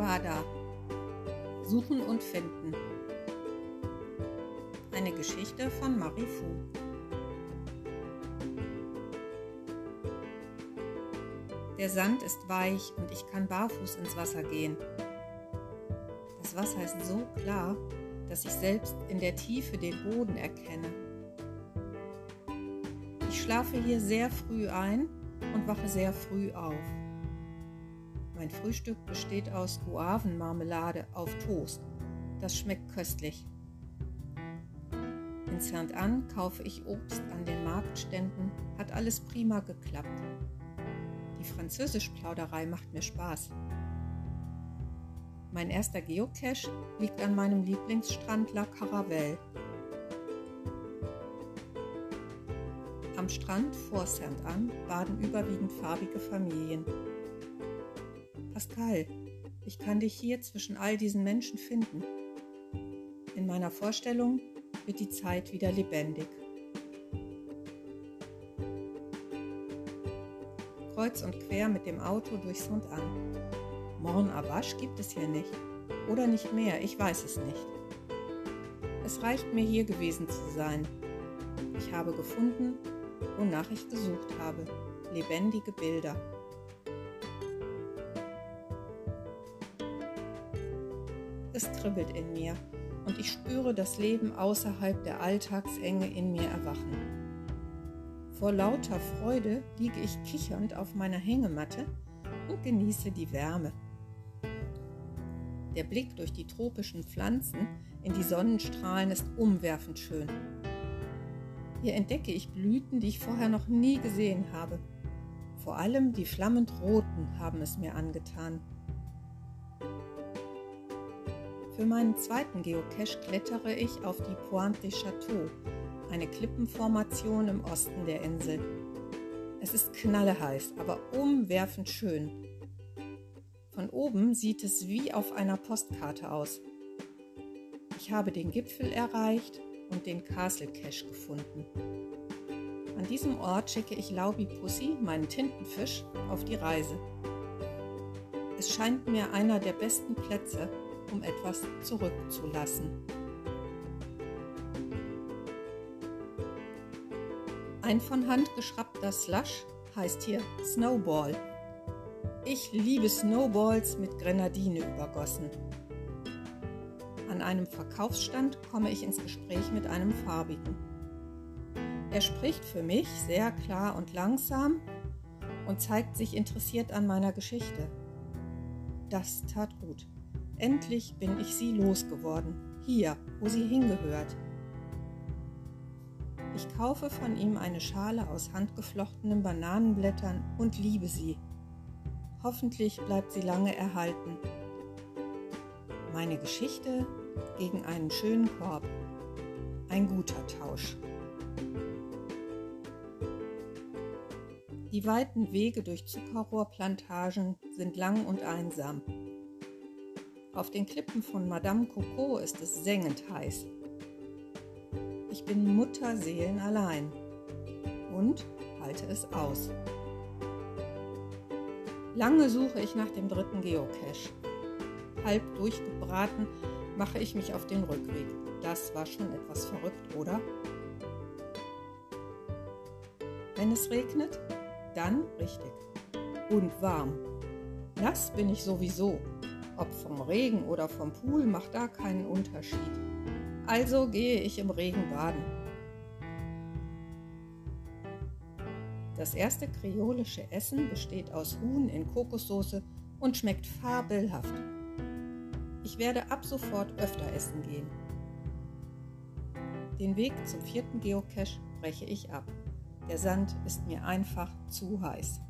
Ada. Suchen und finden. Eine Geschichte von Marie Fu. Der Sand ist weich und ich kann barfuß ins Wasser gehen. Das Wasser ist so klar, dass ich selbst in der Tiefe den Boden erkenne. Ich schlafe hier sehr früh ein und wache sehr früh auf. Mein Frühstück besteht aus Guavenmarmelade auf Toast. Das schmeckt köstlich. In Saint-Anne kaufe ich Obst an den Marktständen, hat alles prima geklappt. Die Französischplauderei macht mir Spaß. Mein erster Geocache liegt an meinem Lieblingsstrand La Caravelle. Am Strand vor Saint-Anne baden überwiegend farbige Familien. Pascal, ich kann dich hier zwischen all diesen Menschen finden. In meiner Vorstellung wird die Zeit wieder lebendig. Kreuz und quer mit dem Auto durch Saint-Anne. Morn Abash gibt es hier nicht. Oder nicht mehr, ich weiß es nicht. Es reicht mir hier gewesen zu sein. Ich habe gefunden, wonach ich gesucht habe. Lebendige Bilder. Es kribbelt in mir und ich spüre das Leben außerhalb der Alltagsenge in mir erwachen. Vor lauter Freude liege ich kichernd auf meiner Hängematte und genieße die Wärme. Der Blick durch die tropischen Pflanzen in die Sonnenstrahlen ist umwerfend schön. Hier entdecke ich Blüten, die ich vorher noch nie gesehen habe. Vor allem die flammend roten haben es mir angetan. Für meinen zweiten Geocache klettere ich auf die Pointe des Châteaux, eine Klippenformation im Osten der Insel. Es ist knalleheiß, aber umwerfend schön. Von oben sieht es wie auf einer Postkarte aus. Ich habe den Gipfel erreicht und den Castle Cache gefunden. An diesem Ort schicke ich Laubi Pussy, meinen Tintenfisch, auf die Reise. Es scheint mir einer der besten Plätze, um etwas zurückzulassen. Ein von Hand geschraubter Slush heißt hier Snowball. Ich liebe Snowballs mit Grenadine übergossen. An einem Verkaufsstand komme ich ins Gespräch mit einem Farbigen. Er spricht für mich sehr klar und langsam und zeigt sich interessiert an meiner Geschichte. Das tat gut. Endlich bin ich sie losgeworden, hier, wo sie hingehört. Ich kaufe von ihm eine Schale aus handgeflochtenen Bananenblättern und liebe sie. Hoffentlich bleibt sie lange erhalten. Meine Geschichte gegen einen schönen Korb. Ein guter Tausch. Die weiten Wege durch Zuckerrohrplantagen sind lang und einsam. Auf den Klippen von Madame Coco ist es sengend heiß. Ich bin Mutterseelen allein und halte es aus. Lange suche ich nach dem dritten Geocache. Halb durchgebraten mache ich mich auf den Rückweg. Das war schon etwas verrückt, oder? Wenn es regnet, dann richtig. Und warm. Nass bin ich sowieso. Ob vom Regen oder vom Pool macht da keinen Unterschied. Also gehe ich im Regen baden. Das erste kreolische Essen besteht aus Huhn in Kokossoße und schmeckt fabelhaft. Ich werde ab sofort öfter essen gehen. Den Weg zum vierten Geocache breche ich ab. Der Sand ist mir einfach zu heiß.